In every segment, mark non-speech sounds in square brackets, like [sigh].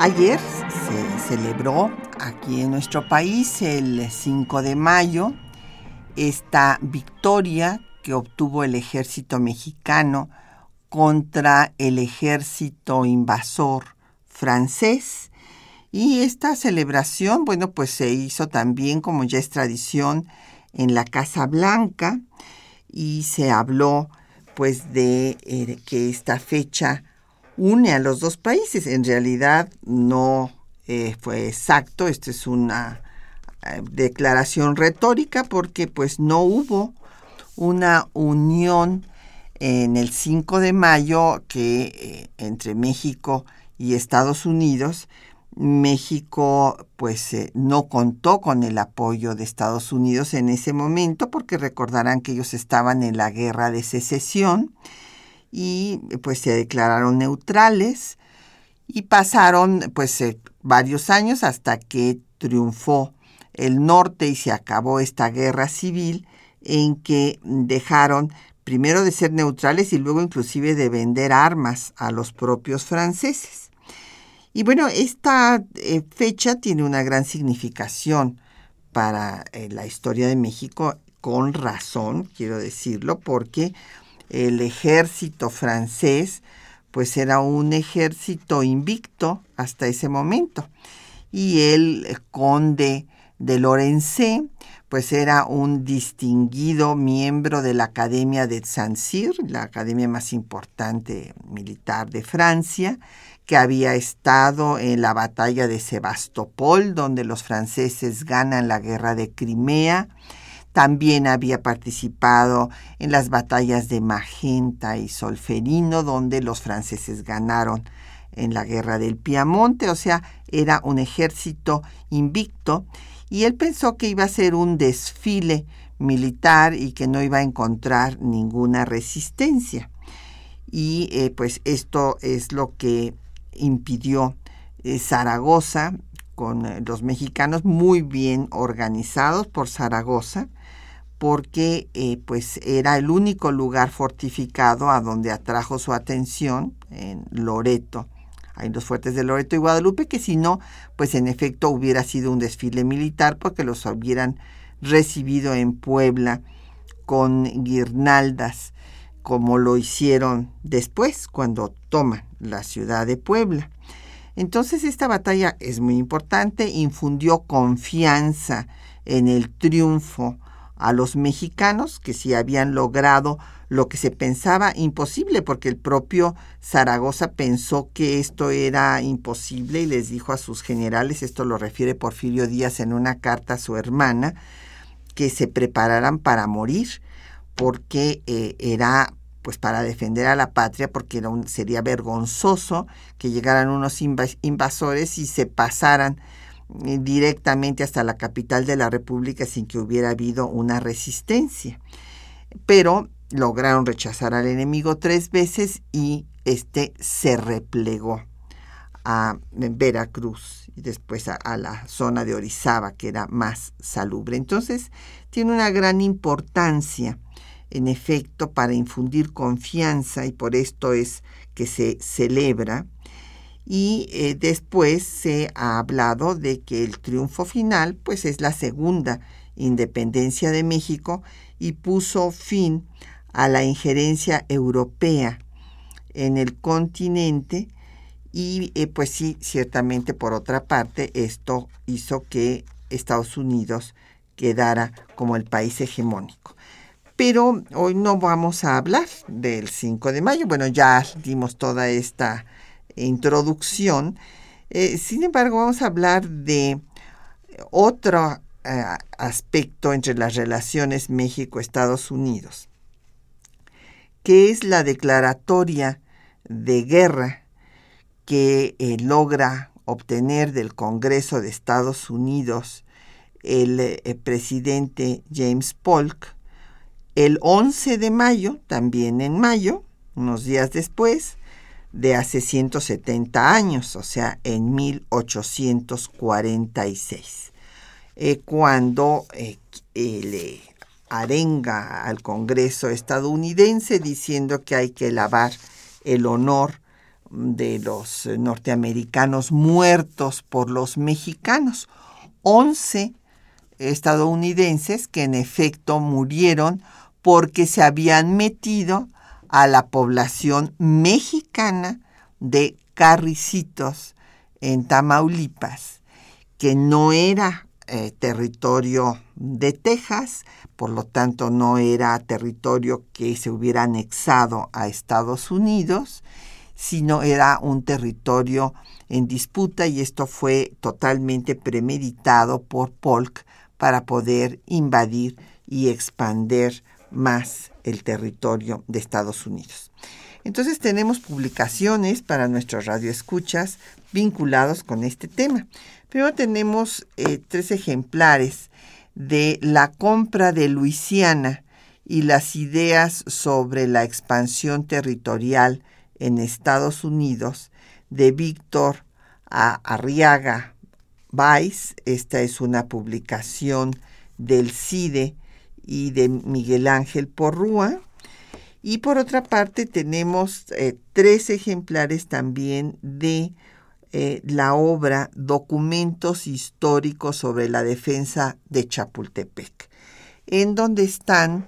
Ayer se celebró aquí en nuestro país el 5 de mayo esta victoria que obtuvo el ejército mexicano contra el ejército invasor francés. Y esta celebración, bueno, pues se hizo también, como ya es tradición, en la Casa Blanca y se habló pues de eh, que esta fecha une a los dos países. En realidad no eh, fue exacto, esto es una eh, declaración retórica porque pues no hubo una unión en el 5 de mayo que eh, entre México y Estados Unidos. México pues no contó con el apoyo de Estados Unidos en ese momento porque recordarán que ellos estaban en la guerra de secesión y pues se declararon neutrales y pasaron pues eh, varios años hasta que triunfó el norte y se acabó esta guerra civil en que dejaron primero de ser neutrales y luego inclusive de vender armas a los propios franceses. Y bueno, esta eh, fecha tiene una gran significación para eh, la historia de México, con razón, quiero decirlo, porque el ejército francés pues era un ejército invicto hasta ese momento. Y el conde de Lorenzé pues era un distinguido miembro de la Academia de Saint-Cyr, la academia más importante militar de Francia, que había estado en la batalla de Sebastopol, donde los franceses ganan la guerra de Crimea, también había participado en las batallas de Magenta y Solferino, donde los franceses ganaron en la guerra del Piamonte, o sea, era un ejército invicto, y él pensó que iba a ser un desfile militar y que no iba a encontrar ninguna resistencia. Y eh, pues esto es lo que impidió eh, Zaragoza con eh, los mexicanos muy bien organizados por Zaragoza porque eh, pues era el único lugar fortificado a donde atrajo su atención en Loreto. Hay los fuertes de Loreto y Guadalupe que si no, pues en efecto hubiera sido un desfile militar porque los hubieran recibido en Puebla con guirnaldas, como lo hicieron después cuando toman la ciudad de Puebla. Entonces esta batalla es muy importante, infundió confianza en el triunfo a los mexicanos que si habían logrado lo que se pensaba imposible, porque el propio Zaragoza pensó que esto era imposible y les dijo a sus generales, esto lo refiere Porfirio Díaz en una carta a su hermana, que se prepararan para morir, porque eh, era pues para defender a la patria, porque era un, sería vergonzoso que llegaran unos invasores y se pasaran directamente hasta la capital de la República sin que hubiera habido una resistencia. Pero lograron rechazar al enemigo tres veces y este se replegó a Veracruz y después a, la zona de Orizaba, que era más salubre. Entonces, tiene una gran importancia, en efecto, para infundir confianza y por esto es que se celebra y eh, después se ha hablado de que el triunfo final pues es la segunda independencia de México y puso fin a la injerencia europea en el continente y eh, pues sí, ciertamente por otra parte esto hizo que Estados Unidos quedara como el país hegemónico. Pero hoy no vamos a hablar del 5 de mayo, bueno, ya dimos toda esta introducción. Eh, sin embargo, vamos a hablar de otro eh, aspecto entre las relaciones México-Estados Unidos, que es la declaratoria de guerra que eh, logra obtener del Congreso de Estados Unidos el presidente James Polk, el 11 de mayo, también en mayo, unos días después, de hace 170 años, o sea, en 1846, eh, cuando eh, le arenga al Congreso estadounidense diciendo que hay que lavar el honor de los norteamericanos muertos por los mexicanos. 11 estadounidenses que en efecto murieron porque se habían metido a la población mexicana de Carricitos en Tamaulipas, que no era eh, territorio de Texas, por lo tanto no era territorio que se hubiera anexado a Estados Unidos, sino era un territorio en disputa y esto fue totalmente premeditado por Polk para poder invadir y expander más el territorio de Estados Unidos. Entonces tenemos publicaciones para nuestros radioescuchas vinculados con este tema. Pero tenemos eh, tres ejemplares de La compra de Luisiana y las ideas sobre la expansión territorial en Estados Unidos de Víctor Arriaga Weiss. Esta es una publicación del CIDE y de Miguel Ángel Porrúa. Y por otra parte tenemos eh, tres ejemplares también de eh, la obra Documentos históricos sobre la defensa de Chapultepec, en donde están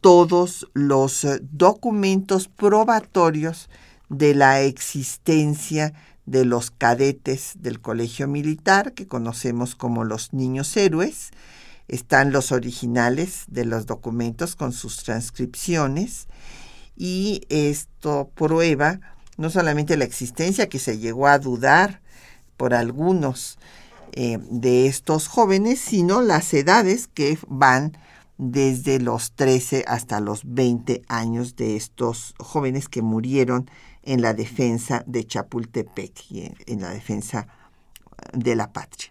todos los eh, documentos probatorios de la existencia de los cadetes del colegio militar, que conocemos como los niños héroes, están los originales de los documentos con sus transcripciones y esto prueba no solamente la existencia que se llegó a dudar por algunos eh, de estos jóvenes, sino las edades que van desde los 13 hasta los 20 años de estos jóvenes que murieron en la defensa de Chapultepec y en la defensa de la patria.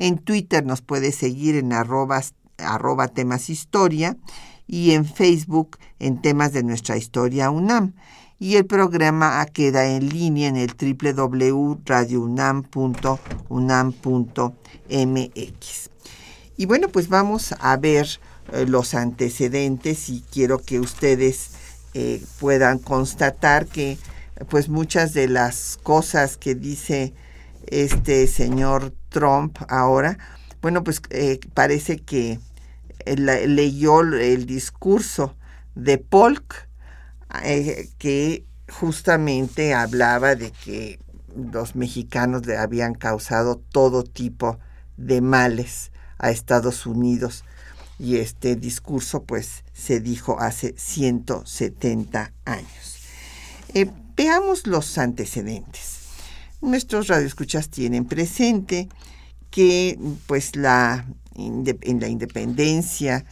en Twitter nos puede seguir en arroba, temas historia y en Facebook en temas de nuestra historia UNAM. Y el programa queda en línea en el www.radiounam.unam.mx. Y bueno, pues vamos a ver eh, los antecedentes y quiero que ustedes eh, puedan constatar que pues muchas de las cosas que dice este señor Trump ahora, bueno, pues eh, parece que leyó el discurso de Polk, eh, que justamente hablaba de que los mexicanos le habían causado todo tipo de males a Estados Unidos. Y este discurso pues se dijo hace 170 años. Eh, veamos los antecedentes nuestros radioescuchas tienen presente que pues la en la independencia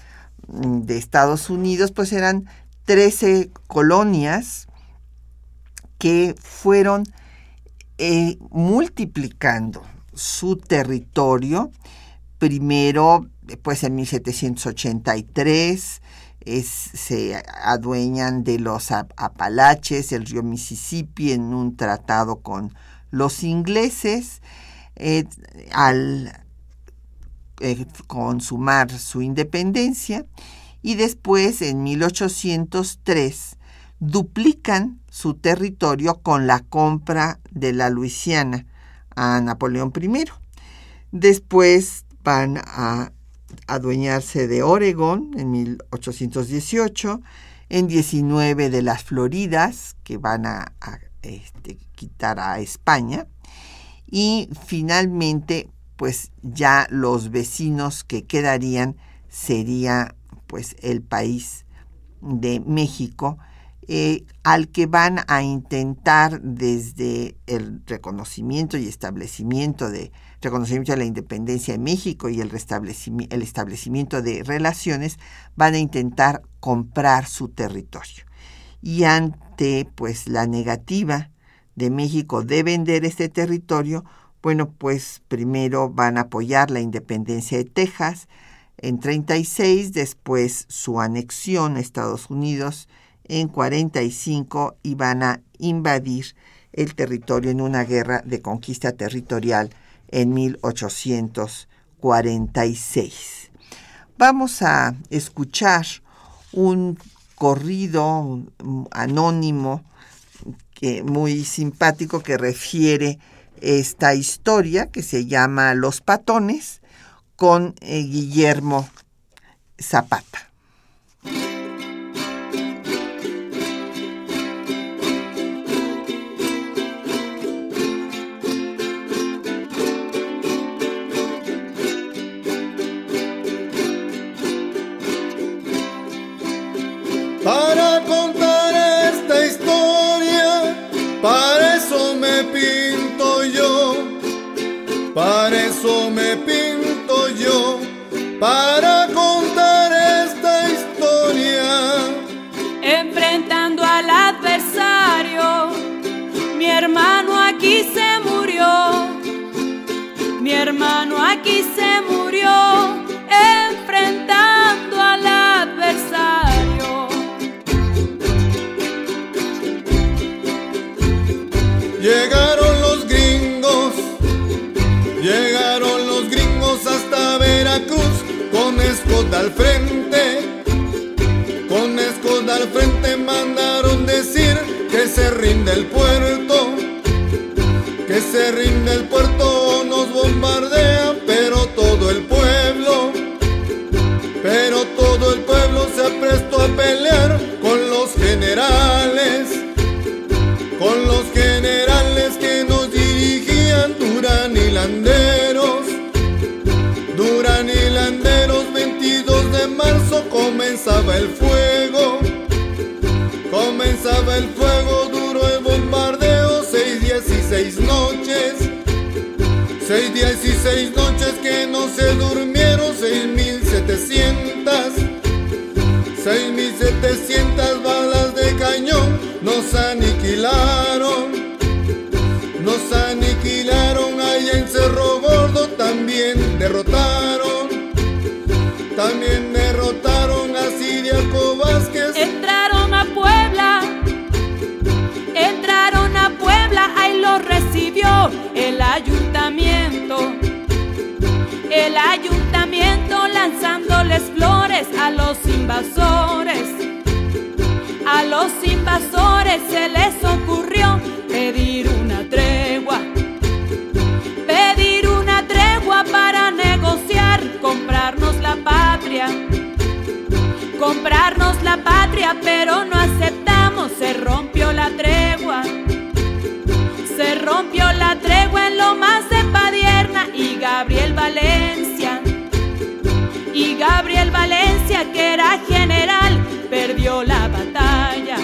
mm, de Estados Unidos pues eran 13 colonias que fueron eh, multiplicando su territorio. Primero pues en 1783 se adueñan de los Apalaches, el río Mississippi en un tratado con los ingleses, eh, al eh, consumar su independencia, y después, en 1803, duplican su territorio con la compra de la Luisiana a Napoleón I. Después van a adueñarse de Oregón en 1818, en 19 de las Floridas, que van a, este, quitar a España y finalmente pues ya los vecinos que quedarían sería pues el país de México eh, al que van a intentar desde el reconocimiento y establecimiento de reconocimiento de la independencia de México y el, el establecimiento de relaciones, van a intentar comprar su territorio. Y ante pues la negativa de México de vender este territorio, bueno, pues primero van a apoyar la independencia de Texas en 36, después su anexión a Estados Unidos en 45 y van a invadir el territorio en una guerra de conquista territorial en 1846. Vamos a escuchar un corrido anónimo que, muy simpático que refiere esta historia que se llama Los Patones con eh, Guillermo Zapata. Para contar esta historia. Enfrentando al adversario, mi hermano aquí se murió. Mi hermano aquí se murió al frente, con escoda al frente mandaron decir que se rinde el puerto, que se rinde el puerto, nos bombardean, el fuego, duro el bombardeo, seis días y seis noches, seis seis noches que no se durmieron, A los invasores se les ocurrió pedir una tregua. Pedir una tregua para negociar, comprarnos la paz comprarnos la patria, pero no que era general, perdió la batalla.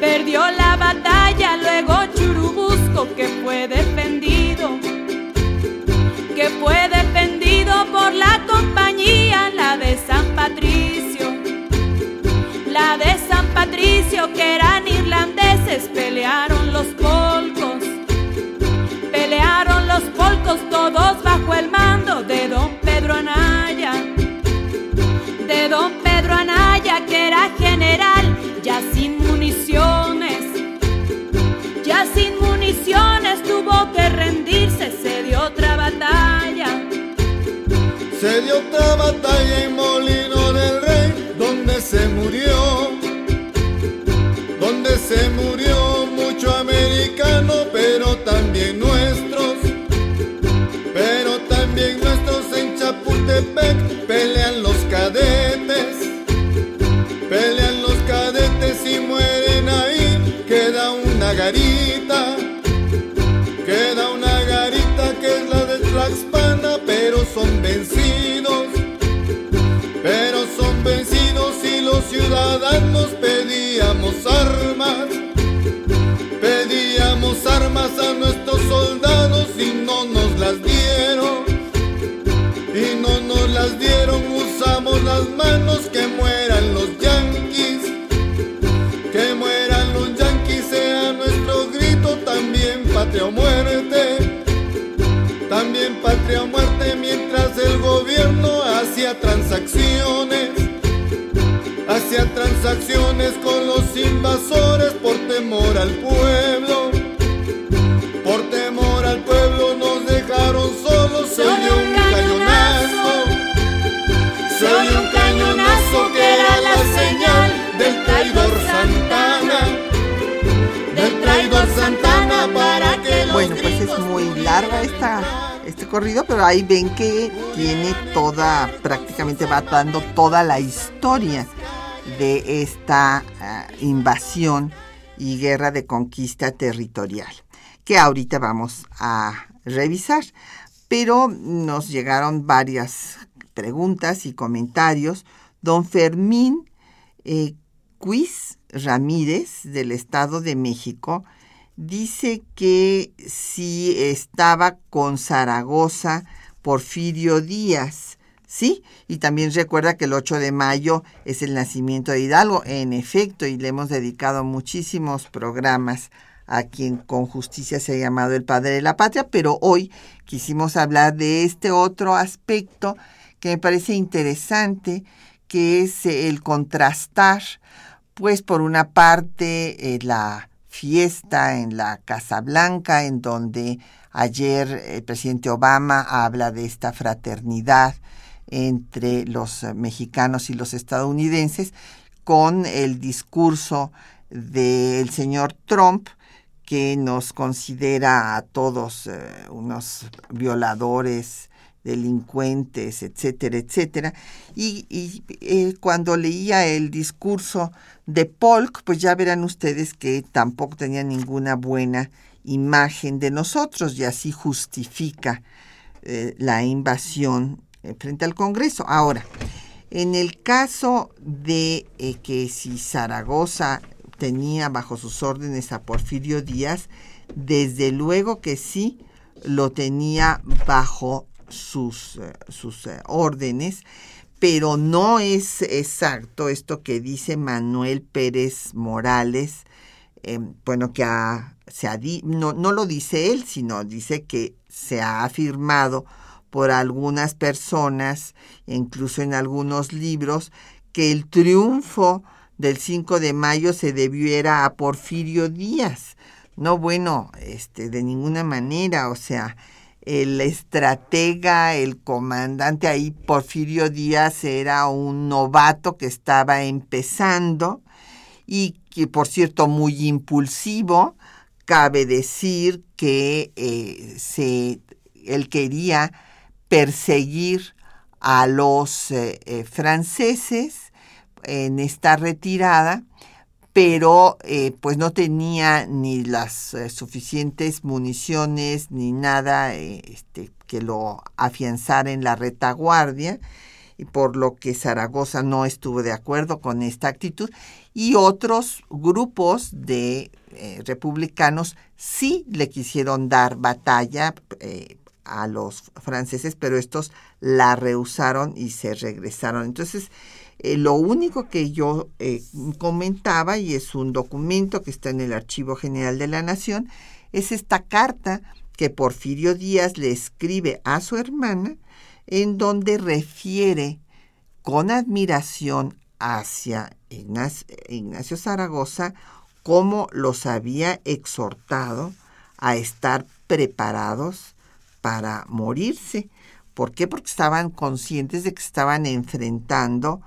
Perdió la batalla, luego Churubusco, que fue defendido que fue defendido por la compañía, la de San Patricio. La de San Patricio, que eran irlandeses, pelearon los polcos. Pelearon los polcos todos bajo el mando de don Pedro Anaya. De don Pedro Anaya, que era general, ya sin municiones. Ya sin municiones tuvo que rendirse, se dio otra batalla. Se dio otra batalla en Molino del Rey, donde se murió, Transacciones con los invasores por temor al pueblo. Por temor al pueblo nos dejaron solos, se oyó un cañonazo. Se oyó un cañonazo que era la señal del traidor Santana. Del traidor Santana para que los Bueno, pues es muy larga esta, este corrido, pero ahí ven que tiene toda, prácticamente va dando toda la historia de esta uh, invasión y guerra de conquista territorial, que ahorita vamos a revisar. Pero nos llegaron varias preguntas y comentarios. Don Fermín eh, Ramírez, del Estado de México, dice que si estaba con Zaragoza Porfirio Díaz, ¿sí? Y también recuerda que el 8 de mayo es el nacimiento de Hidalgo, en efecto, y le hemos dedicado muchísimos programas a quien con justicia se ha llamado el padre de la patria, pero hoy quisimos hablar de este otro aspecto que me parece interesante, que es el contrastar, pues por una parte eh, la fiesta en la Casa Blanca, en donde ayer el presidente Obama habla de esta fraternidad entre los mexicanos y los estadounidenses, con el discurso del señor Trump, que nos considera a todos eh, unos violadores, delincuentes, etcétera, etcétera. Y, eh, cuando leía el discurso de Polk, pues ya verán ustedes que tampoco tenía ninguna buena imagen de nosotros y así justifica eh, la invasión eh, frente al Congreso. Ahora, en el caso de eh, que si Zaragoza tenía bajo sus órdenes a Porfirio Díaz, desde luego que sí lo tenía bajo sus, eh, sus eh, órdenes, pero no es exacto esto que dice Manuel Pérez Morales, eh, bueno, que ha, se ha no, no lo dice él, sino dice que se ha afirmado por algunas personas, incluso en algunos libros, que el triunfo del 5 de mayo se debiera a Porfirio Díaz. No, bueno, este, de ninguna manera, o sea, el estratega, el comandante ahí, Porfirio Díaz, era un novato que estaba empezando y que, por cierto, muy impulsivo. Cabe decir que eh, se, él quería perseguir a los eh, eh, franceses en esta retirada, pero eh, pues no tenía ni las suficientes municiones ni nada este, que lo afianzara en la retaguardia y por lo que Zaragoza no estuvo de acuerdo con esta actitud y otros grupos de republicanos sí le quisieron dar batalla a los franceses, pero estos la rehusaron y se regresaron. Entonces, eh, lo único que yo eh, comentaba, y es un documento que está en el Archivo General de la Nación, es esta carta que Porfirio Díaz le escribe a su hermana, en donde refiere con admiración hacia Ignacio, Zaragoza cómo los había exhortado a estar preparados para morirse. ¿Por qué? Porque estaban conscientes de que estaban enfrentando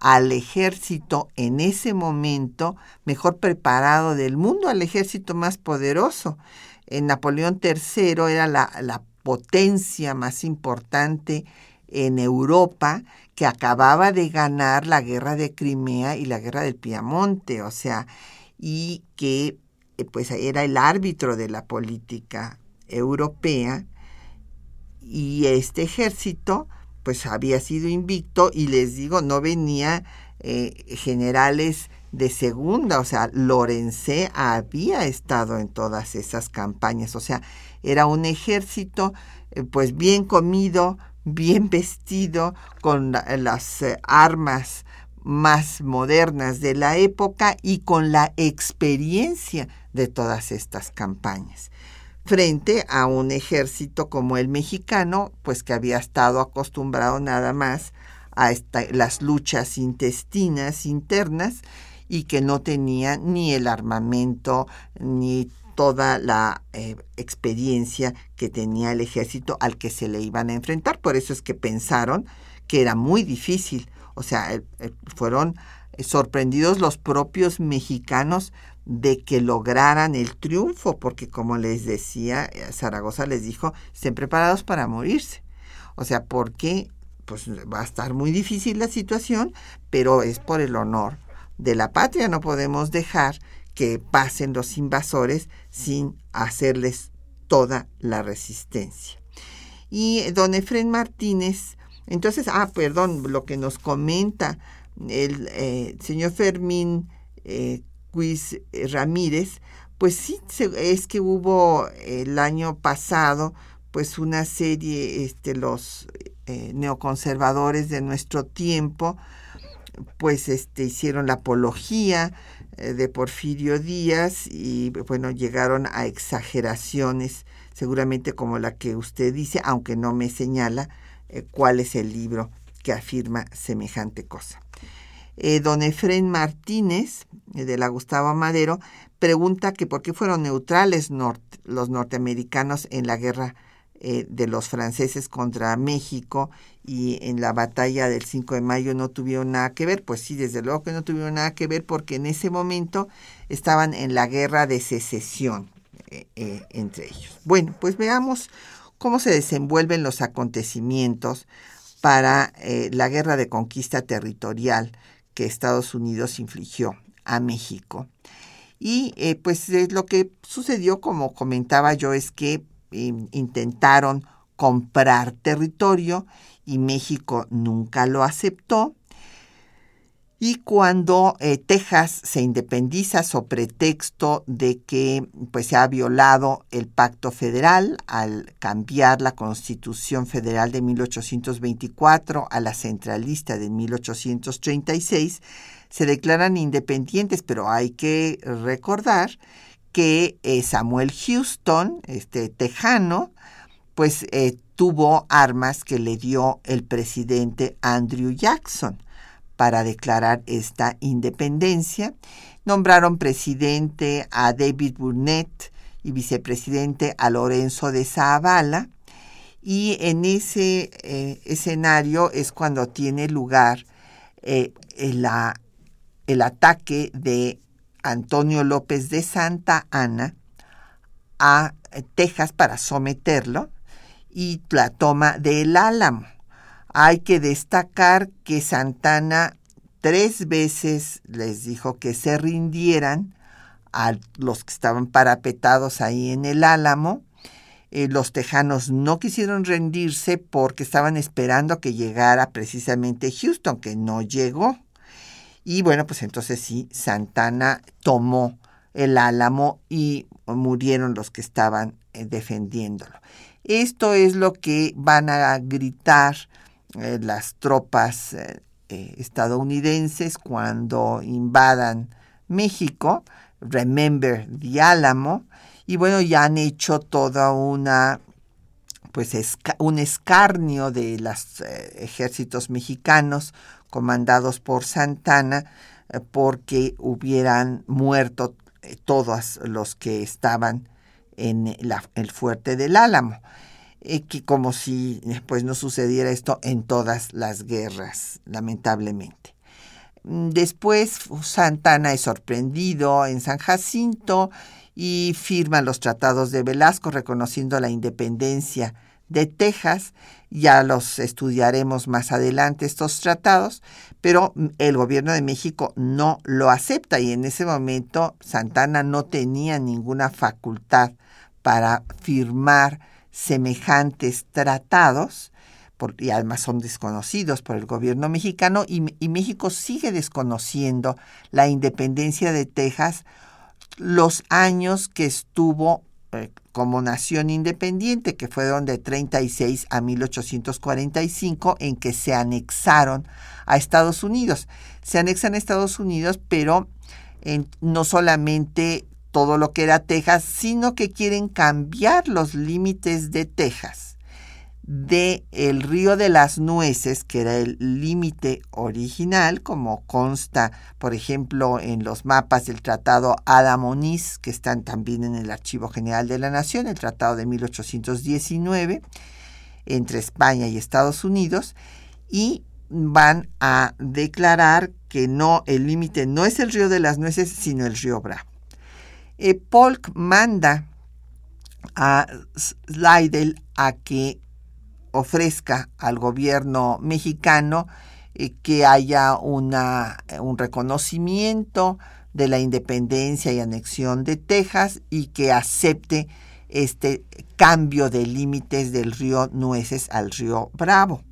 al ejército en ese momento mejor preparado del mundo, al ejército más poderoso. En Napoleón III era la, potencia más importante en Europa que acababa de ganar la guerra de Crimea y la guerra del Piamonte, o sea, y que eh, pues era el árbitro de la política europea y este ejército pues había sido invicto y les digo, no venía eh, generales de segunda, o sea, Lorenzé había estado en todas esas campañas, o sea, era un ejército eh, pues bien comido, bien [laughs] vestido, con las eh, armas más modernas de la época y con la experiencia de todas estas campañas frente a un ejército como el mexicano, pues que había estado acostumbrado nada más a las luchas intestinas internas y que no tenía ni el armamento ni toda la eh, experiencia que tenía el ejército al que se le iban a enfrentar. Por eso es que pensaron que era muy difícil. O sea, fueron sorprendidos los propios mexicanos de que lograran el triunfo, porque como les decía, eh, Zaragoza les dijo, estén preparados para morirse. O sea, porque pues va a estar muy difícil la situación, pero es por el honor de la patria. No podemos dejar que pasen los invasores sin hacerles toda la resistencia. Y don Efren Martínez, entonces, ah, perdón, lo que nos comenta el eh, señor Fermín eh, Quiz Ramírez, pues sí, es que hubo el año pasado pues una serie, este, los eh, neoconservadores de nuestro tiempo, pues este, hicieron la apología eh, de Porfirio Díaz y bueno, llegaron a exageraciones, seguramente como la que usted dice, aunque no me señala eh, cuál es el libro que afirma semejante cosa. Don Efren Martínez, de la Gustavo Madero, pregunta que por qué fueron neutrales los norteamericanos en la guerra eh, de los franceses contra México y en la batalla del 5 de mayo no tuvieron nada que ver. Pues sí, desde luego que no tuvieron nada que ver porque en ese momento estaban en la guerra de secesión eh, eh, entre ellos. Bueno, pues veamos cómo se desenvuelven los acontecimientos para la guerra de conquista territorial que Estados Unidos infligió a México. Y pues lo que sucedió, como comentaba yo, es que intentaron comprar territorio y México nunca lo aceptó. Y cuando eh, Texas se independiza sobre pretexto de que pues, se ha violado el pacto federal al cambiar la constitución federal de 1824 a la centralista de 1836, se declaran independientes, pero hay que recordar que eh, Samuel Houston, este tejano, pues eh, tuvo armas que le dio el presidente Andrew Jackson para declarar esta independencia. Nombraron presidente a David Burnett y vicepresidente a Lorenzo de Zavala. Y en ese eh, escenario es cuando tiene lugar la, el ataque de Antonio López de Santa Ana a Texas para someterlo y la toma del Álamo. Hay que destacar que Santana tres veces les dijo que se rindieran a los que estaban parapetados ahí en el Álamo. Eh, los tejanos no quisieron rendirse porque estaban esperando que llegara precisamente Houston, que no llegó. Y bueno, pues entonces sí, Santana tomó el álamo y murieron los que estaban eh, defendiéndolo. Esto es lo que van a gritar eh, las tropas eh, estadounidenses cuando invadan México, Remember the Álamo, y bueno, ya han hecho toda una pues un escarnio de los ejércitos mexicanos comandados por Santana, eh, porque hubieran muerto eh, todos los que estaban en el fuerte del Álamo. Eh, que como si pues no sucediera esto en todas las guerras, lamentablemente. Mm, después Santana es sorprendido en San Jacinto y firma los tratados de Velasco reconociendo la independencia de Texas. Ya los estudiaremos más adelante estos tratados, pero el gobierno de México no lo acepta y en ese momento Santana no tenía ninguna facultad para firmar semejantes tratados y además son desconocidos por el gobierno mexicano y, México sigue desconociendo la independencia de Texas los años que estuvo eh, como nación independiente, que fueron de 36 a 1845, en que se anexaron a Estados Unidos. Se anexan a Estados Unidos, pero no solamente todo lo que era Texas, sino que quieren cambiar los límites de Texas de el río de las nueces, que era el límite original, como consta, por ejemplo, en los mapas del Tratado Adamoniz, que están también en el Archivo General de la Nación, el Tratado de 1819, entre España y Estados Unidos, y van a declarar que no, el límite no es el río de las nueces, sino el río Bravo. Eh, Polk manda a Slidell a que ofrezca al gobierno mexicano eh, que haya una, un reconocimiento de la independencia y anexión de Texas y que acepte este cambio de límites del río Nueces al río Bravo.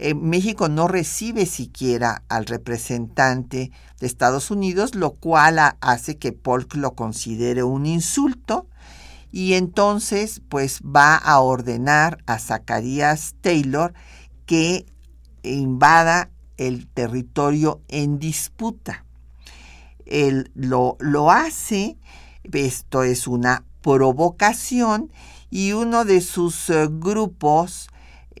Eh, México no recibe siquiera al representante de Estados Unidos, lo cual hace que Polk lo considere un insulto y entonces pues va a ordenar a Zacarías Taylor que invada el territorio en disputa. Él lo, lo hace, esto es una provocación y uno de sus eh, grupos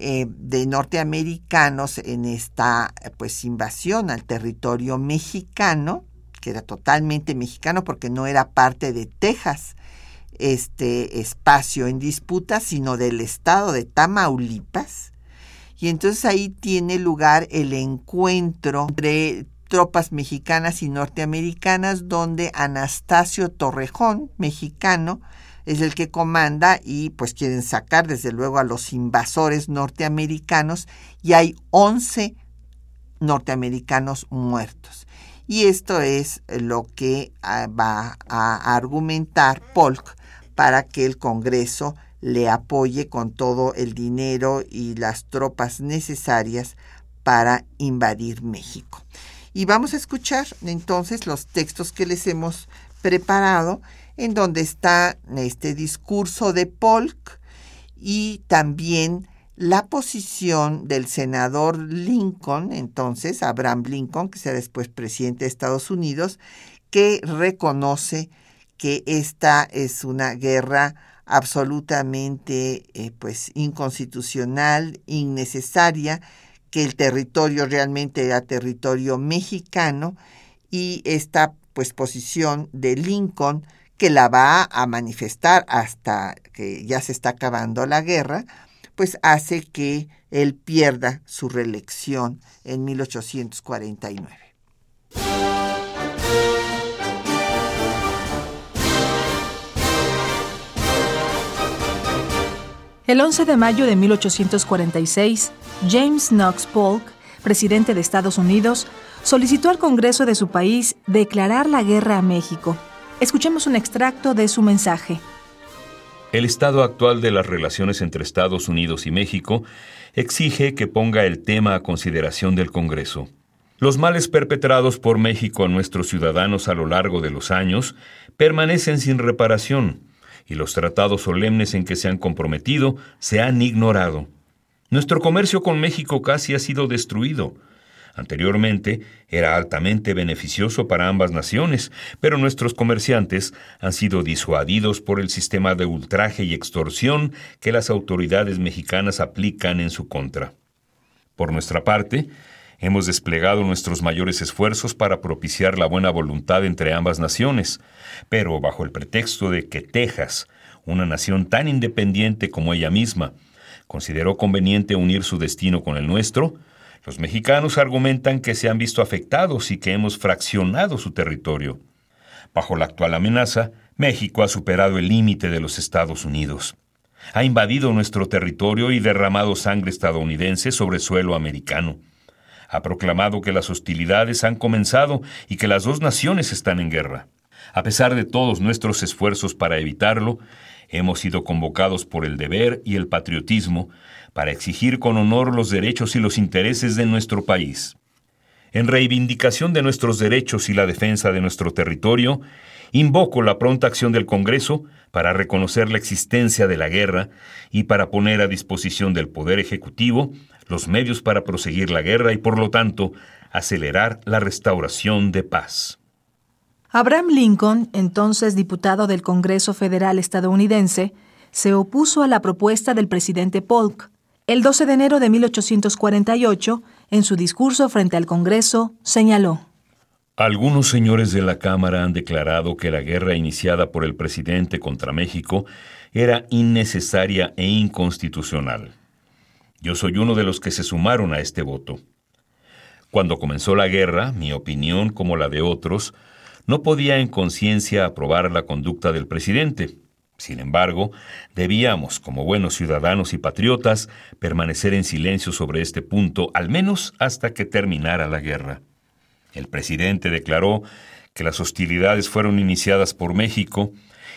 eh, de norteamericanos en esta pues invasión al territorio mexicano, que era totalmente mexicano porque no era parte de Texas, este espacio en disputa, sino del estado de Tamaulipas. Y entonces ahí tiene lugar el encuentro entre tropas mexicanas y norteamericanas, donde Anastasio Torrejón, mexicano, es el que comanda y pues quieren sacar desde luego a los invasores norteamericanos y hay 11 norteamericanos muertos. Y esto es lo que ah, va a argumentar Polk para que el Congreso le apoye con todo el dinero y las tropas necesarias para invadir México. Y vamos a escuchar entonces los textos que les hemos preparado en donde está este discurso de Polk y también la posición del senador Lincoln, entonces Abraham Lincoln, que será después presidente de Estados Unidos, que reconoce que esta es una guerra absolutamente eh, pues inconstitucional, innecesaria, que el territorio realmente era territorio mexicano y esta pues posición de Lincoln que la va a manifestar hasta que ya se está acabando la guerra, pues hace que él pierda su reelección en 1849. El 11 de mayo de 1846, James Knox Polk, presidente de Estados Unidos, solicitó al Congreso de su país declarar la guerra a México Escuchemos un extracto de su mensaje. El estado actual de las relaciones entre Estados Unidos y México exige que ponga el tema a consideración del Congreso. Los males perpetrados por México a nuestros ciudadanos a lo largo de los años permanecen sin reparación y los tratados solemnes en que se han comprometido se han ignorado. Nuestro comercio con México casi ha sido destruido Anteriormente era altamente beneficioso para ambas naciones, pero nuestros comerciantes han sido disuadidos por el sistema de ultraje y extorsión que las autoridades mexicanas aplican en su contra. Por nuestra parte, hemos desplegado nuestros mayores esfuerzos para propiciar la buena voluntad entre ambas naciones, pero bajo el pretexto de que Texas, una nación tan independiente como ella misma, consideró conveniente unir su destino con el nuestro, los mexicanos argumentan que se han visto afectados y que hemos fraccionado su territorio. Bajo la actual amenaza, México ha superado el límite de los Estados Unidos. Ha invadido nuestro territorio y derramado sangre estadounidense sobre suelo americano. Ha proclamado que las hostilidades han comenzado y que las dos naciones están en guerra. A pesar de todos nuestros esfuerzos para evitarlo, Hemos sido convocados por el deber y el patriotismo para exigir con honor los derechos y los intereses de nuestro país. En reivindicación de nuestros derechos y la defensa de nuestro territorio, invoco la pronta acción del Congreso para reconocer la existencia de la guerra y para poner a disposición del Poder Ejecutivo los medios para proseguir la guerra y, por lo tanto, acelerar la restauración de paz. Abraham Lincoln, entonces diputado del Congreso Federal estadounidense, se opuso a la propuesta del presidente Polk. El 12 de enero de 1848, en su discurso frente al Congreso, señaló, Algunos señores de la Cámara han declarado que la guerra iniciada por el presidente contra México era innecesaria e inconstitucional. Yo soy uno de los que se sumaron a este voto. Cuando comenzó la guerra, mi opinión, como la de otros, no podía en conciencia aprobar la conducta del presidente. Sin embargo, debíamos, como buenos ciudadanos y patriotas, permanecer en silencio sobre este punto, al menos hasta que terminara la guerra. El presidente declaró que las hostilidades fueron iniciadas por México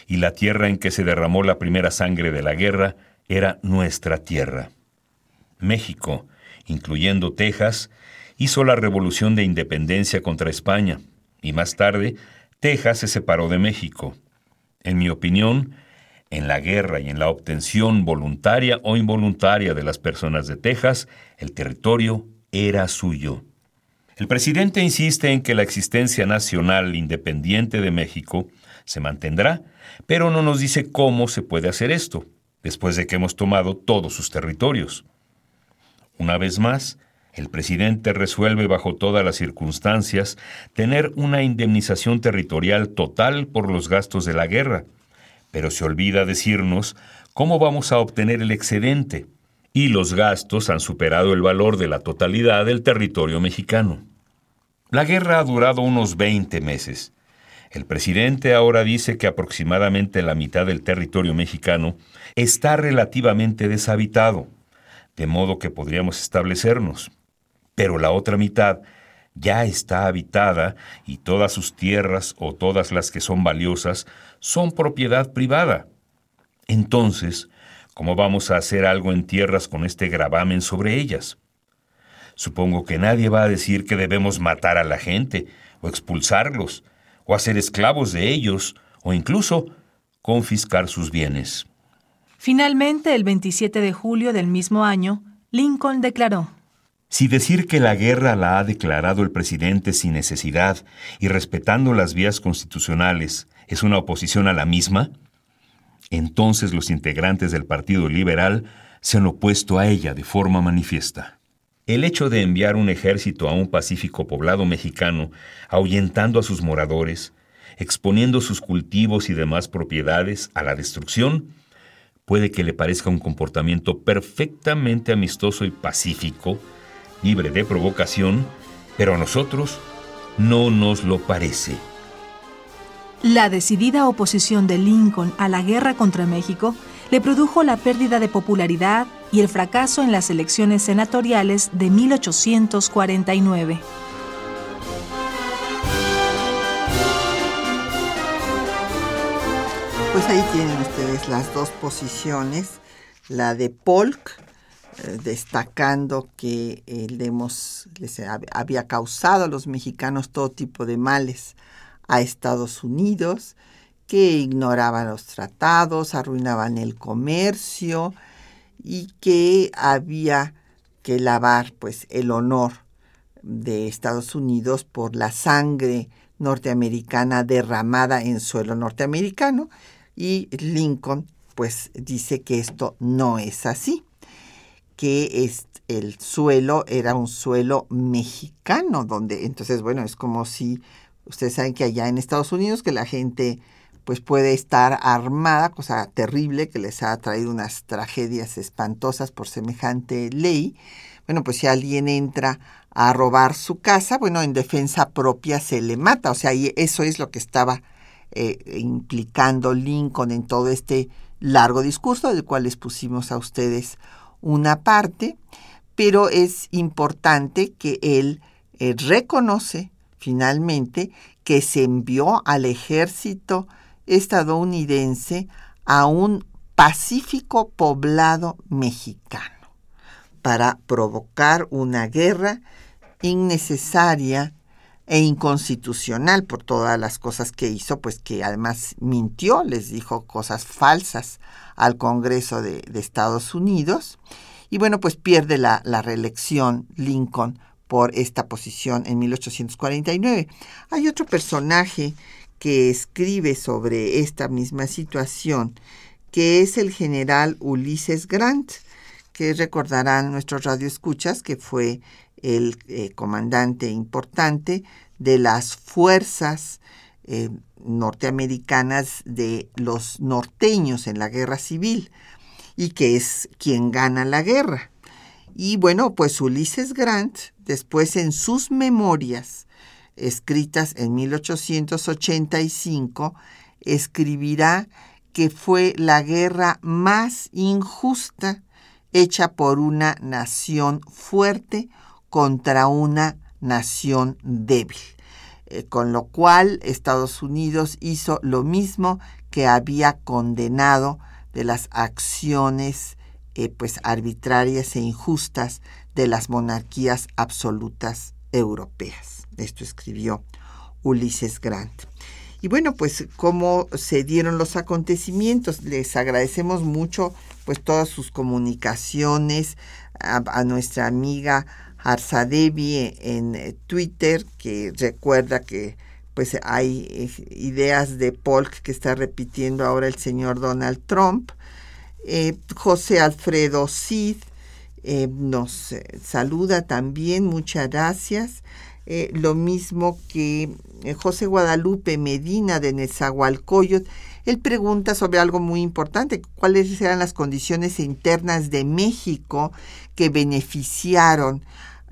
y la tierra en que se derramó la primera sangre de la guerra era nuestra tierra. México, incluyendo Texas, hizo la revolución de independencia contra España y más tarde Texas se separó de México. En mi opinión, en la guerra y en la obtención voluntaria o involuntaria de las personas de Texas, el territorio era suyo. El presidente insiste en que la existencia nacional independiente de México se mantendrá, pero no nos dice cómo se puede hacer esto, después de que hemos tomado todos sus territorios. Una vez más, el presidente resuelve bajo todas las circunstancias tener una indemnización territorial total por los gastos de la guerra, pero se olvida decirnos cómo vamos a obtener el excedente, y los gastos han superado el valor de la totalidad del territorio mexicano. La guerra ha durado unos 20 meses. El presidente ahora dice que aproximadamente la mitad del territorio mexicano está relativamente deshabitado, de modo que podríamos establecernos. Pero la otra mitad ya está habitada y todas sus tierras o todas las que son valiosas son propiedad privada. Entonces, ¿cómo vamos a hacer algo en tierras con este gravamen sobre ellas? Supongo que nadie va a decir que debemos matar a la gente, o expulsarlos, o hacer esclavos de ellos, o incluso confiscar sus bienes. Finalmente, el 27 de julio del mismo año, Lincoln declaró, si decir que la guerra la ha declarado el presidente sin necesidad y respetando las vías constitucionales es una oposición a la misma, entonces los integrantes del Partido Liberal se han opuesto a ella de forma manifiesta. El hecho de enviar un ejército a un pacífico poblado mexicano, ahuyentando a sus moradores, exponiendo sus cultivos y demás propiedades a la destrucción, puede que le parezca un comportamiento perfectamente amistoso y pacífico, libre de provocación, pero a nosotros no nos lo parece. La decidida oposición de Lincoln a la guerra contra México le produjo la pérdida de popularidad y el fracaso en las elecciones senatoriales de 1849. Pues ahí tienen ustedes las dos posiciones, la de Polk eh, destacando que les había causado a los mexicanos todo tipo de males a Estados Unidos, que ignoraban los tratados, arruinaban el comercio y que había que lavar pues el honor de Estados Unidos por la sangre norteamericana derramada en suelo norteamericano. Y Lincoln pues dice que esto no es así que es, el suelo era un suelo mexicano, donde entonces, bueno, es como si ustedes saben que allá en Estados Unidos que la gente pues puede estar armada, cosa terrible que les ha traído unas tragedias espantosas por semejante ley. Bueno, pues si alguien entra a robar su casa, bueno, en defensa propia se le mata. O sea, y eso es lo que estaba eh, implicando Lincoln en todo este largo discurso del cual les pusimos a ustedes una parte, pero es importante que él eh, reconoce finalmente que se envió al ejército estadounidense a un pacífico poblado mexicano para provocar una guerra innecesaria e inconstitucional por todas las cosas que hizo, pues que además mintió, les dijo cosas falsas al Congreso de, Estados Unidos. Y bueno, pues pierde la, la reelección Lincoln por esta posición en 1849. Hay otro personaje que escribe sobre esta misma situación, que es el general Ulises Grant, que recordarán nuestros radioescuchas que fue el eh, comandante importante de las fuerzas eh, norteamericanas de los norteños en la guerra civil y que es quien gana la guerra. Y bueno, pues Ulises Grant, después en sus memorias, escritas en 1885, escribirá que fue la guerra más injusta hecha por una nación fuerte contra una nación débil. Eh, con lo cual Estados Unidos hizo lo mismo que había condenado de las acciones eh, pues arbitrarias e injustas de las monarquías absolutas europeas. Esto escribió Ulises Grant. Y bueno, pues cómo se dieron los acontecimientos. Les agradecemos mucho pues todas sus comunicaciones a nuestra amiga Arzadevi en eh, Twitter, que recuerda que pues hay eh, ideas de Polk que está repitiendo ahora el señor Donald Trump. Eh, José Alfredo Cid nos saluda también, muchas gracias. lo mismo que José Guadalupe Medina de Nezahualcóyotl. Él pregunta sobre algo muy importante, cuáles eran las condiciones internas de México que beneficiaron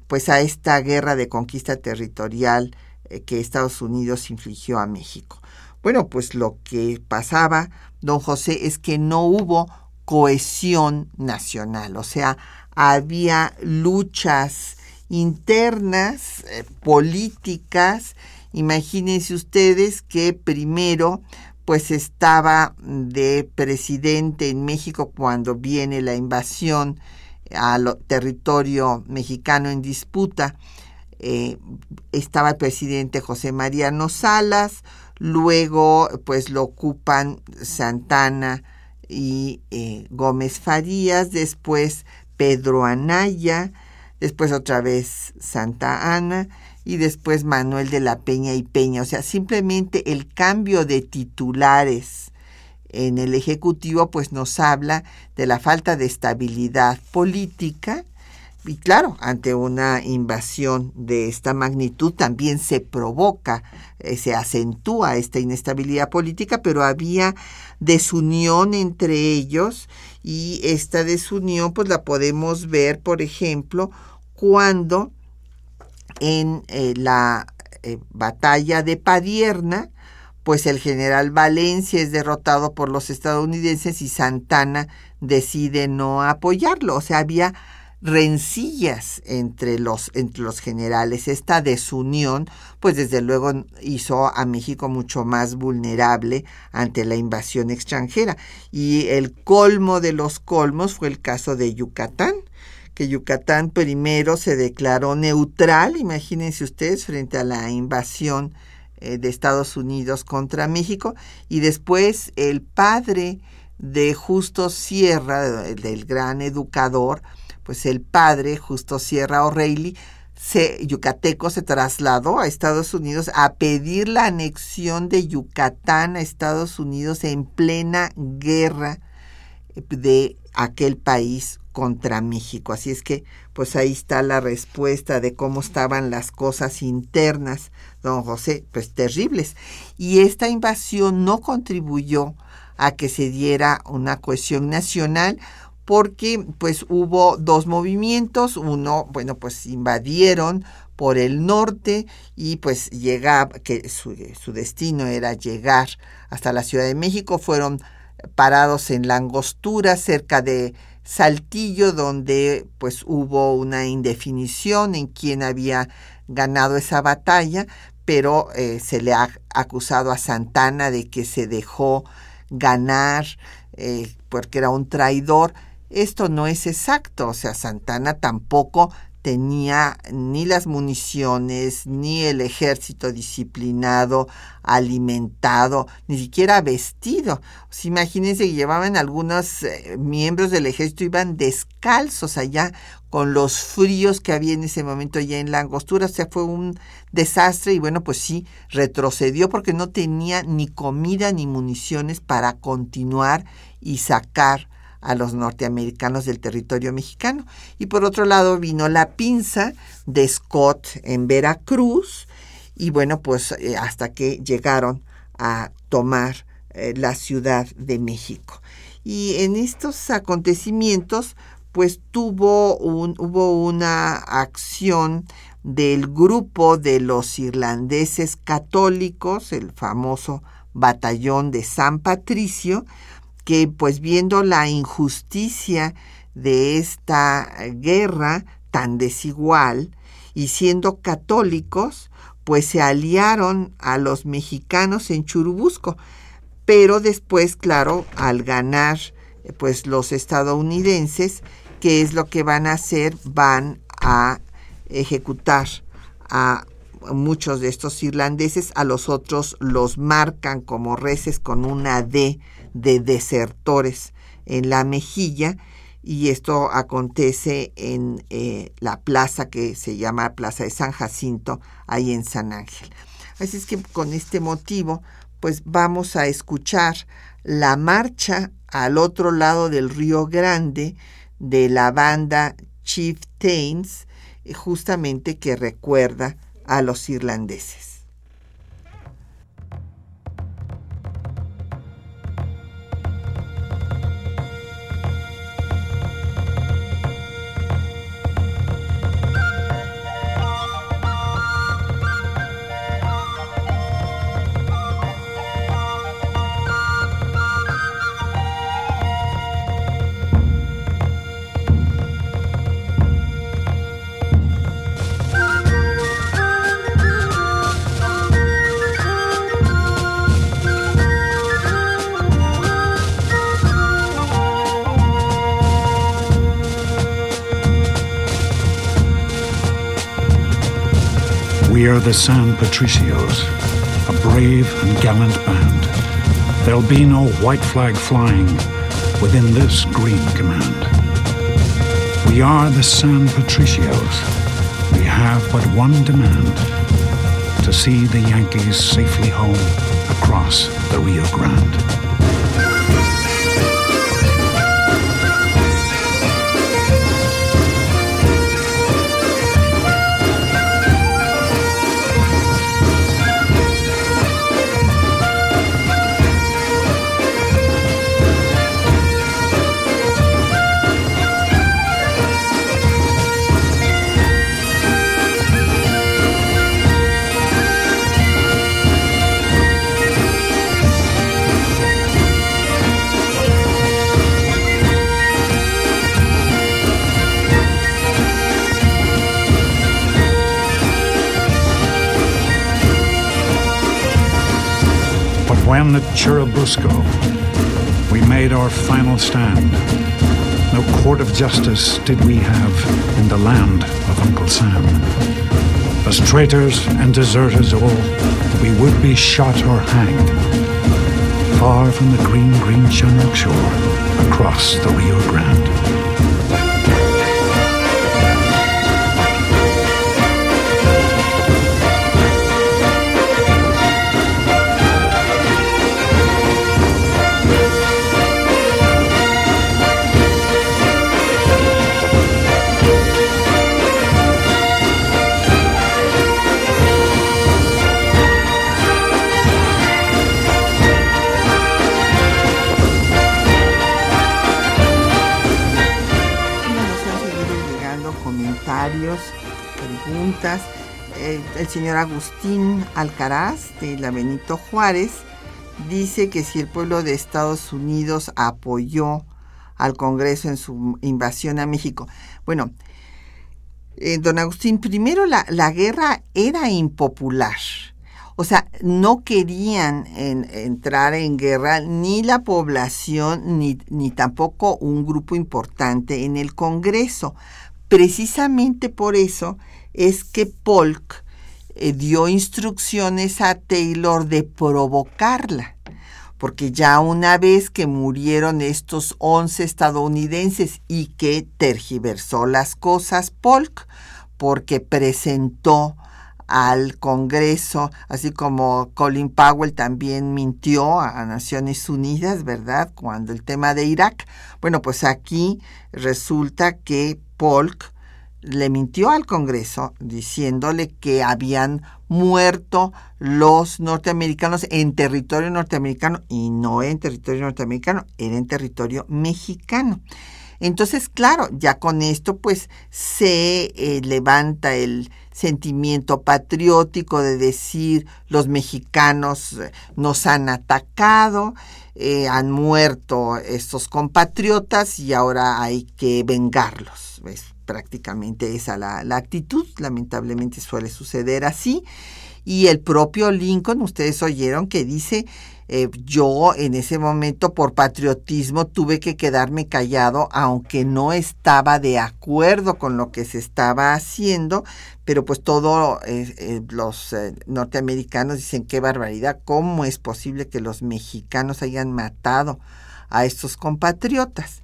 pues a esta guerra de conquista territorial eh, que Estados Unidos infligió a México. Bueno, pues lo que pasaba, don José, es que no hubo cohesión nacional, o sea, había luchas internas, eh, políticas. Imagínense ustedes que primero pues estaba de presidente en México cuando viene la invasión al territorio mexicano en disputa. Eh, estaba el presidente José Mariano Salas, luego pues lo ocupan Santana y eh, Gómez Farías, después Pedro Anaya, después otra vez Santa Ana y después Manuel de la Peña y Peña. O sea, simplemente el cambio de titulares en el Ejecutivo pues nos habla de la falta de estabilidad política. Y claro, ante una invasión de esta magnitud también se provoca, eh, se acentúa esta inestabilidad política, pero había desunión entre ellos y esta desunión pues la podemos ver, por ejemplo, cuando en eh, la eh, batalla de Padierna, pues el general Valencia es derrotado por los estadounidenses y Santana decide no apoyarlo. O sea, había rencillas entre los, entre los generales. Esta desunión, pues desde luego hizo a México mucho más vulnerable ante la invasión extranjera. Y el colmo de los colmos fue el caso de Yucatán que Yucatán primero se declaró neutral, imagínense ustedes, frente a la invasión eh, de Estados Unidos contra México y después el padre de Justo Sierra, del gran educador, pues el padre Justo Sierra O'Reilly, se, yucateco se trasladó a Estados Unidos a pedir la anexión de Yucatán a Estados Unidos en plena guerra de aquel país contra México. Así es que, pues ahí está la respuesta de cómo estaban las cosas internas, don José, pues terribles. Y esta invasión no contribuyó a que se diera una cohesión nacional porque pues hubo dos movimientos, uno, bueno, pues invadieron por el norte y pues llegaba, que su, su destino era llegar hasta la Ciudad de México, fueron parados en la angostura cerca de Saltillo, donde pues hubo una indefinición en quién había ganado esa batalla, pero eh, se le ha acusado a Santana de que se dejó ganar eh, porque era un traidor. Esto no es exacto, o sea, Santana tampoco tenía ni las municiones, ni el ejército disciplinado, alimentado, ni siquiera vestido. imagínense que llevaban algunos eh, miembros del ejército, iban descalzos allá con los fríos que había en ese momento ya en la angostura. O sea, fue un desastre y bueno, pues sí, retrocedió porque no tenía ni comida ni municiones para continuar y sacar a los norteamericanos del territorio mexicano. Y por otro lado vino la pinza de Scott en Veracruz y bueno, pues eh, hasta que llegaron a tomar eh, la Ciudad de México. Y en estos acontecimientos, pues tuvo un, hubo una acción del grupo de los irlandeses católicos, el famoso batallón de San Patricio, que pues viendo la injusticia de esta guerra tan desigual y siendo católicos, pues se aliaron a los mexicanos en Churubusco. Pero después, claro, al ganar pues los estadounidenses, ¿qué es lo que van a hacer? Van a ejecutar a muchos de estos irlandeses, a los otros los marcan como reces con una D de desertores en la mejilla y esto acontece en eh, la plaza que se llama Plaza de San Jacinto, ahí en San Ángel. Así es que con este motivo, pues vamos a escuchar la marcha al otro lado del Río Grande de la banda Chieftains, justamente que recuerda a los irlandeses. Are the San Patricios, a brave and gallant band. There'll be no white flag flying within this green command. We are the San Patricios. We have but one demand to see the Yankees safely home across the Rio Grande. When at Churubusco we made our final stand, no court of justice did we have in the land of Uncle Sam. As traitors and deserters all, we would be shot or hanged, far from the green, green Shamrock shore, across the Rio Grande. Agustín Alcaraz de la Benito Juárez dice que si el pueblo de Estados Unidos apoyó al Congreso en su invasión a México. Bueno, eh, don Agustín, primero la, la guerra era impopular. O sea, no querían entrar en guerra ni la población ni, ni tampoco un grupo importante en el Congreso. Precisamente por eso es que Polk eh, dio instrucciones a Taylor de provocarla porque ya una vez que murieron estos 11 estadounidenses y que tergiversó las cosas Polk, porque presentó al Congreso, así como Colin Powell también mintió a, Naciones Unidas, ¿verdad? Cuando el tema de Irak. Bueno, pues aquí resulta que Polk le mintió al Congreso diciéndole que habían muerto los norteamericanos en territorio norteamericano y no en territorio norteamericano, era en territorio mexicano. Entonces, claro, ya con esto pues se eh, levanta el sentimiento patriótico de decir los mexicanos eh, nos han atacado, eh, han muerto estos compatriotas y ahora hay que vengarlos. Es prácticamente esa la, la actitud, lamentablemente suele suceder así. Y el propio Lincoln, ustedes oyeron que dice eh, yo en ese momento por patriotismo tuve que quedarme callado, aunque no estaba de acuerdo con lo que se estaba haciendo, pero pues todos eh, eh, los norteamericanos dicen qué barbaridad, ¿cómo es posible que los mexicanos hayan matado a estos compatriotas?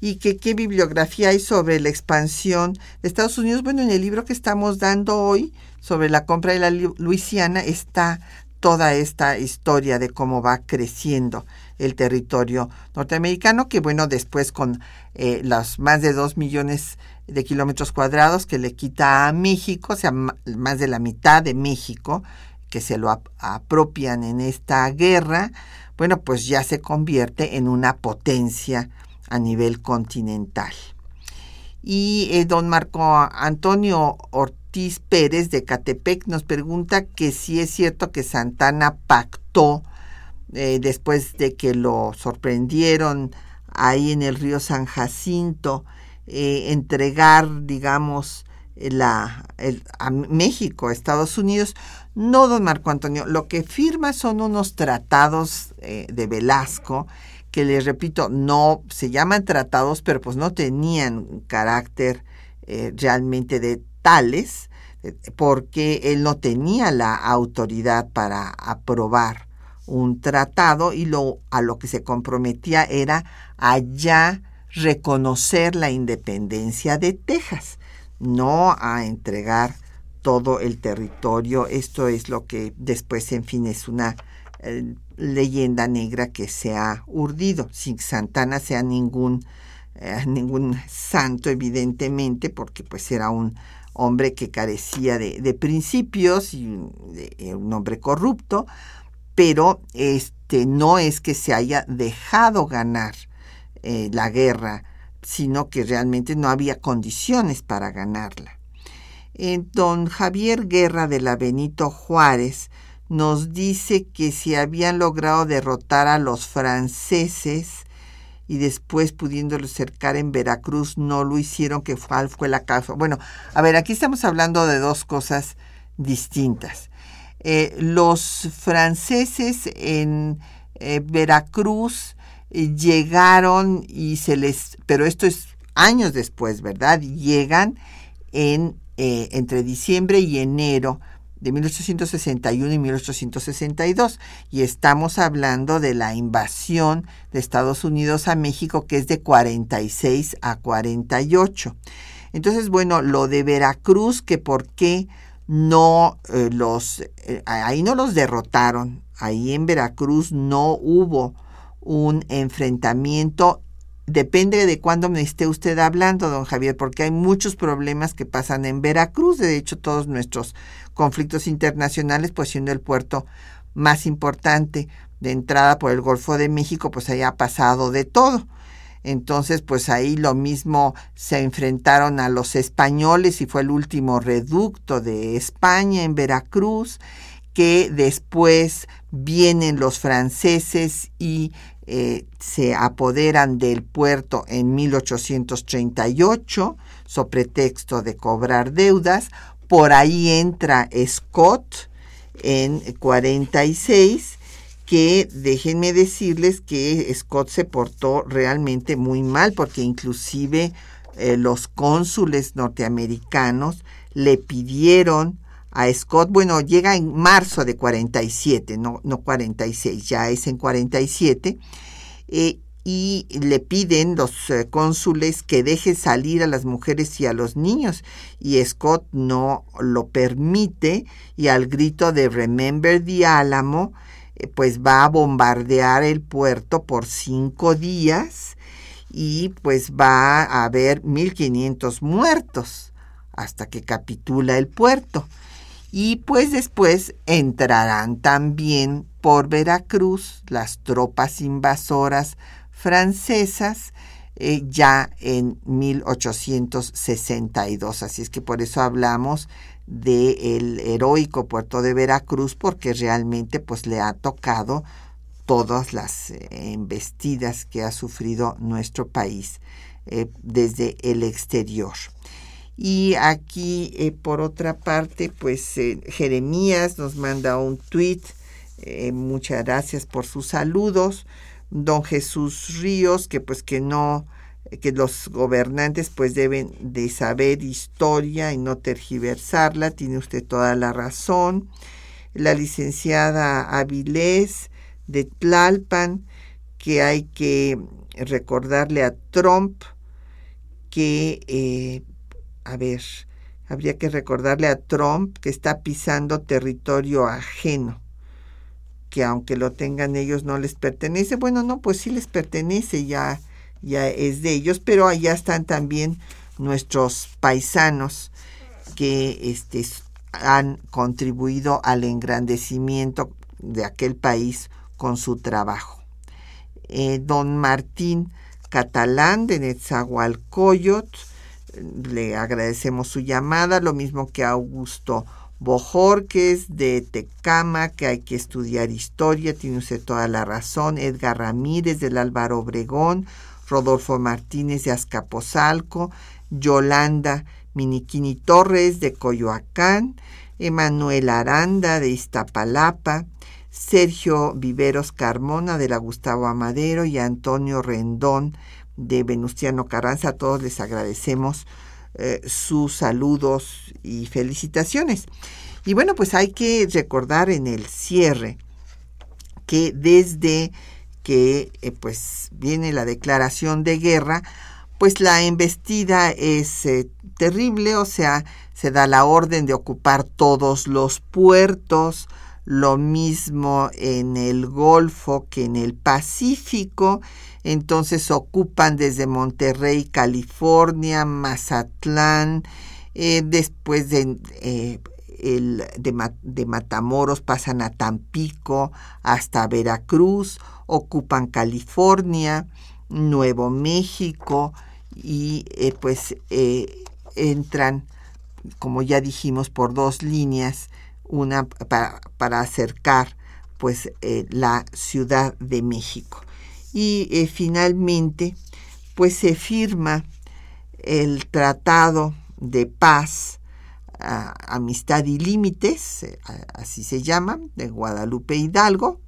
Y que qué bibliografía hay sobre la expansión de Estados Unidos. Bueno, en el libro que estamos dando hoy sobre la compra de la Luisiana está toda esta historia de cómo va creciendo el territorio norteamericano, que bueno, después con eh, los más de dos millones de kilómetros cuadrados que le quita a México, o sea, más de la mitad de México, que se lo apropian en esta guerra, bueno, pues ya se convierte en una potencia a nivel continental. Y eh, don Marco Antonio Ortiz Pérez de Catepec nos pregunta que si es cierto que Santana pactó eh, después de que lo sorprendieron ahí en el río San Jacinto, eh, entregar, digamos, la, a México, a Estados Unidos. No, don Marco Antonio, lo que firma son unos tratados de Velasco que les repito, no se llaman tratados, pero pues no tenían carácter realmente de tales, eh, porque él no tenía la autoridad para aprobar un tratado y lo a lo que se comprometía era allá reconocer la independencia de Texas, no a entregar todo el territorio. Esto es lo que después, en fin, es una eh, leyenda negra que se ha urdido, sin Santana sea ningún, eh, ningún santo, evidentemente, porque pues era un hombre que carecía de, principios y un hombre corrupto, pero este no es que se haya dejado ganar eh, la guerra, sino que realmente no había condiciones para ganarla. don Javier Guerra de la Benito Juárez nos dice que si habían logrado derrotar a los franceses y después pudiéndolo cercar en Veracruz no lo hicieron, que fue, fue la causa. Bueno, a ver, aquí estamos hablando de dos cosas distintas. Eh, los franceses en eh, Veracruz eh, llegaron y se les, pero esto es años después, ¿verdad? Llegan en entre diciembre y enero de 1861 y 1862 y estamos hablando de la invasión de Estados Unidos a México que es de 46 a 48. Entonces, bueno, lo de Veracruz, que por qué no eh, los, eh, ahí no los derrotaron, ahí en Veracruz no hubo un enfrentamiento Depende de cuándo me esté usted hablando, don Javier, porque hay muchos problemas que pasan en Veracruz. De hecho, todos nuestros conflictos internacionales, pues siendo el puerto más importante de entrada por el Golfo de México, pues ahí ha pasado de todo. Entonces, pues ahí lo mismo se enfrentaron a los españoles y fue el último reducto de España en Veracruz, que después vienen los franceses y eh, se apoderan del puerto en 1838, so pretexto de cobrar deudas. Por ahí entra Scott en 46 que déjenme decirles que Scott se portó realmente muy mal porque inclusive eh, los cónsules norteamericanos le pidieron a Scott, bueno, llega en marzo de 47, no, no 46, ya es en 47, eh, y le piden los eh, cónsules que deje salir a las mujeres y a los niños y Scott no lo permite y al grito de Remember the Álamo eh, pues va a bombardear el puerto por cinco días y pues va a haber 1500 muertos hasta que capitula el puerto y pues después entrarán también por Veracruz las tropas invasoras francesas eh, ya en 1862. Así es que por eso hablamos del heroico puerto de Veracruz, porque realmente pues le ha tocado todas las eh, embestidas que ha sufrido nuestro país eh, desde el exterior. Y aquí, por otra parte, pues Jeremías nos manda un tweet. muchas gracias por sus saludos don Jesús Ríos, que pues que no, que los gobernantes pues deben de saber historia y no tergiversarla, tiene usted toda la razón. La licenciada Avilés de Tlalpan, que hay que recordarle a Trump que, eh, a ver, habría que recordarle a Trump que está pisando territorio ajeno que aunque lo tengan ellos no les pertenece. Bueno, no, pues sí les pertenece, ya, ya es de ellos, pero allá están también nuestros paisanos que este, han contribuido al engrandecimiento de aquel país con su trabajo. Eh, don Martín Catalán de Netzahualcoyot, le agradecemos su llamada, lo mismo que Augusto Bojorques de Tecama, que hay que estudiar historia, tiene usted toda la razón, Edgar Ramírez del Álvaro Obregón, Rodolfo Martínez de Azcapotzalco, Yolanda Miniquini Torres de Coyoacán, Emanuel Aranda de Iztapalapa, Sergio Viveros Carmona de la Gustavo Amadero y Antonio Rendón de Venustiano Carranza. Todos les agradecemos eh, sus saludos y felicitaciones. Y bueno, pues hay que recordar en el cierre que desde que eh, pues viene la declaración de guerra, pues la embestida es eh, terrible, o sea, se da la orden de ocupar todos los puertos, lo mismo en el Golfo que en el Pacífico, entonces ocupan desde Monterrey, California, Mazatlán, eh, después de, eh, de, Matamoros pasan a Tampico hasta Veracruz, ocupan California, Nuevo México y eh, pues entran, como ya dijimos, por dos líneas, una para, acercar pues la Ciudad de México y eh, finalmente pues se firma el Tratado de Paz, Amistad y Límites, eh, así se llama, de Guadalupe Hidalgo,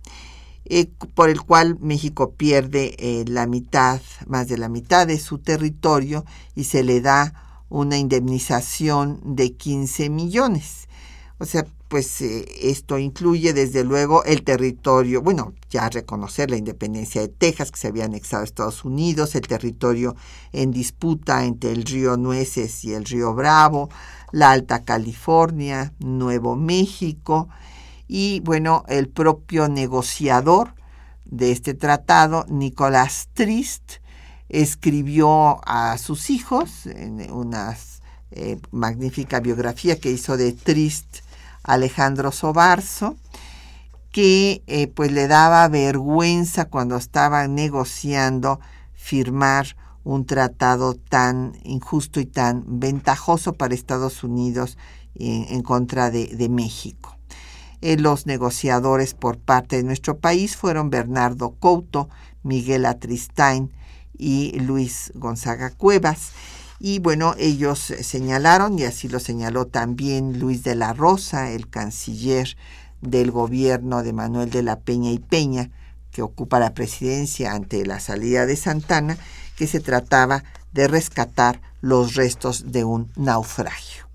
eh, por el cual México pierde la mitad, más de la mitad de su territorio y se le da una indemnización de 15 millones. O sea, pues eh, esto incluye desde luego el territorio, bueno, ya reconocer la independencia de Texas que se había anexado a Estados Unidos, el territorio en disputa entre el río Nueces y el río Bravo, la Alta California, Nuevo México y bueno, el propio negociador de este tratado, Nicolás Trist, escribió a sus hijos en una eh, magnífica biografía que hizo de Trist Alejandro Sobarzo, que eh, pues le daba vergüenza cuando estaba negociando firmar un tratado tan injusto y tan ventajoso para Estados Unidos en, contra de, México. Eh, los negociadores por parte de nuestro país fueron Bernardo Couto, Miguel Atristain y Luis Gonzaga Cuevas. Y bueno, ellos señalaron, y así lo señaló también Luis de la Rosa, el canciller del gobierno de Manuel de la Peña y Peña, que ocupa la presidencia ante la salida de Santana, que se trataba de rescatar los restos de un naufragio.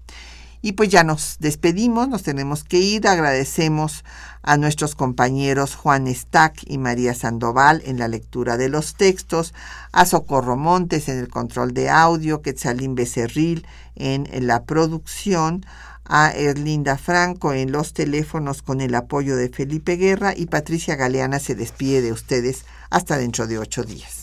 Y pues ya nos despedimos, nos tenemos que ir. Agradecemos a nuestros compañeros Juan Stack y María Sandoval en la lectura de los textos, a Socorro Montes en el control de audio, Quetzalín Becerril en la producción, a Erlinda Franco en los teléfonos con el apoyo de Felipe Guerra y Patricia Galeana se despide de ustedes hasta dentro de ocho días.